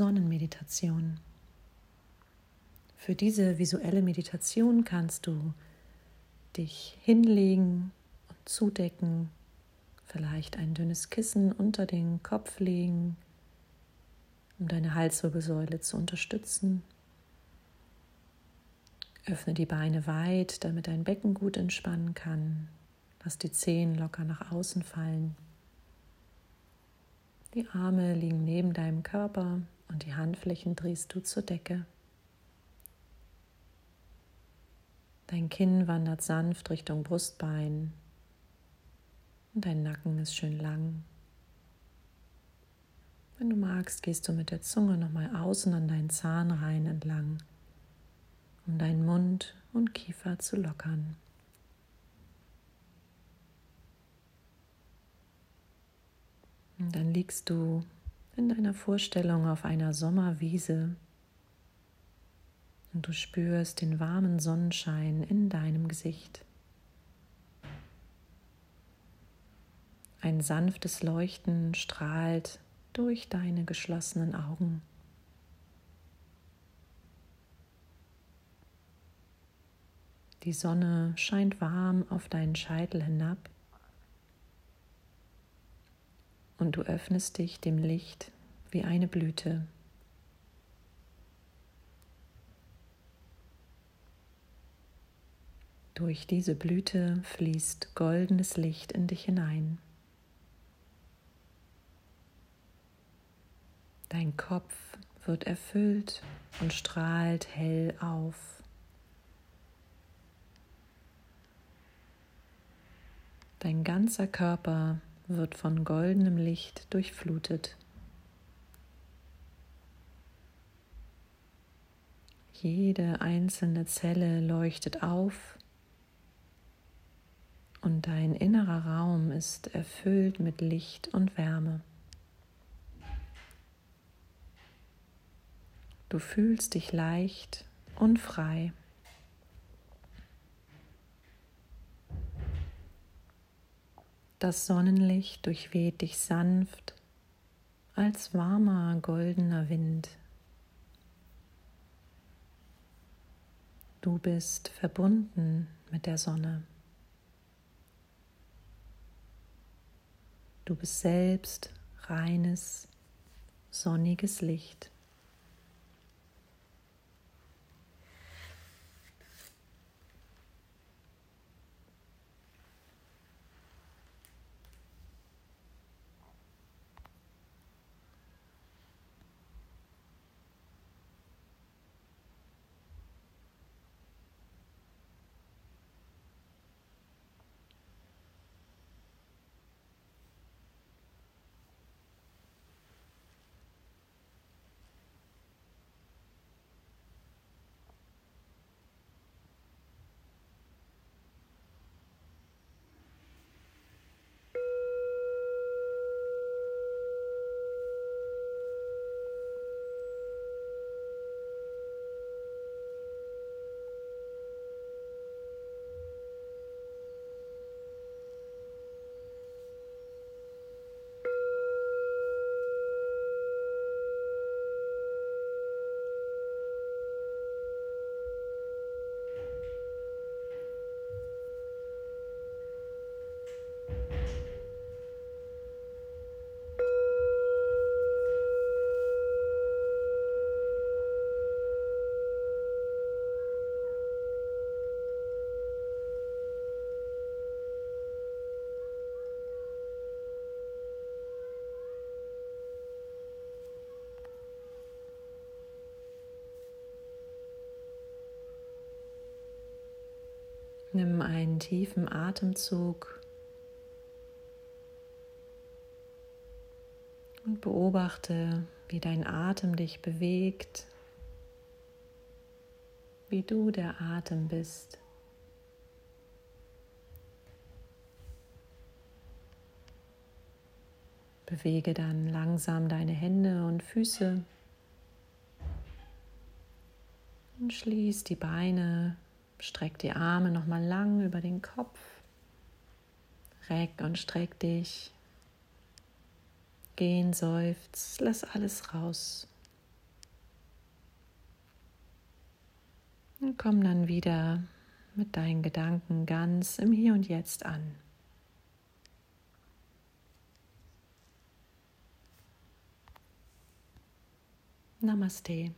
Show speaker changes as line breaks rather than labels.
Sonnenmeditation. Für diese visuelle Meditation kannst du dich hinlegen und zudecken, vielleicht ein dünnes Kissen unter den Kopf legen, um deine Halswirbelsäule zu unterstützen. Öffne die Beine weit, damit dein Becken gut entspannen kann. Lass die Zehen locker nach außen fallen. Die Arme liegen neben deinem Körper und die Handflächen drehst du zur Decke. Dein Kinn wandert sanft Richtung Brustbein und dein Nacken ist schön lang. Wenn du magst, gehst du mit der Zunge nochmal außen an deinen Zahnreihen entlang, um deinen Mund und Kiefer zu lockern. Und dann liegst du in deiner Vorstellung auf einer Sommerwiese und du spürst den warmen Sonnenschein in deinem Gesicht. Ein sanftes Leuchten strahlt durch deine geschlossenen Augen. Die Sonne scheint warm auf deinen Scheitel hinab und du öffnest dich dem Licht wie eine Blüte. Durch diese Blüte fließt goldenes Licht in dich hinein. Dein Kopf wird erfüllt und strahlt hell auf. Dein ganzer Körper wird von goldenem Licht durchflutet. Jede einzelne Zelle leuchtet auf und dein innerer Raum ist erfüllt mit Licht und Wärme. Du fühlst dich leicht und frei. Das Sonnenlicht durchweht dich sanft als warmer goldener Wind. Du bist verbunden mit der Sonne. Du bist selbst reines, sonniges Licht. Nimm einen tiefen Atemzug und beobachte, wie dein Atem dich bewegt, wie du der Atem bist. Bewege dann langsam deine Hände und Füße und schließ die Beine Streck die Arme nochmal lang über den Kopf. Reck und streck dich. Gehen, seufz, lass alles raus. Und komm dann wieder mit deinen Gedanken ganz im Hier und Jetzt an. Namaste.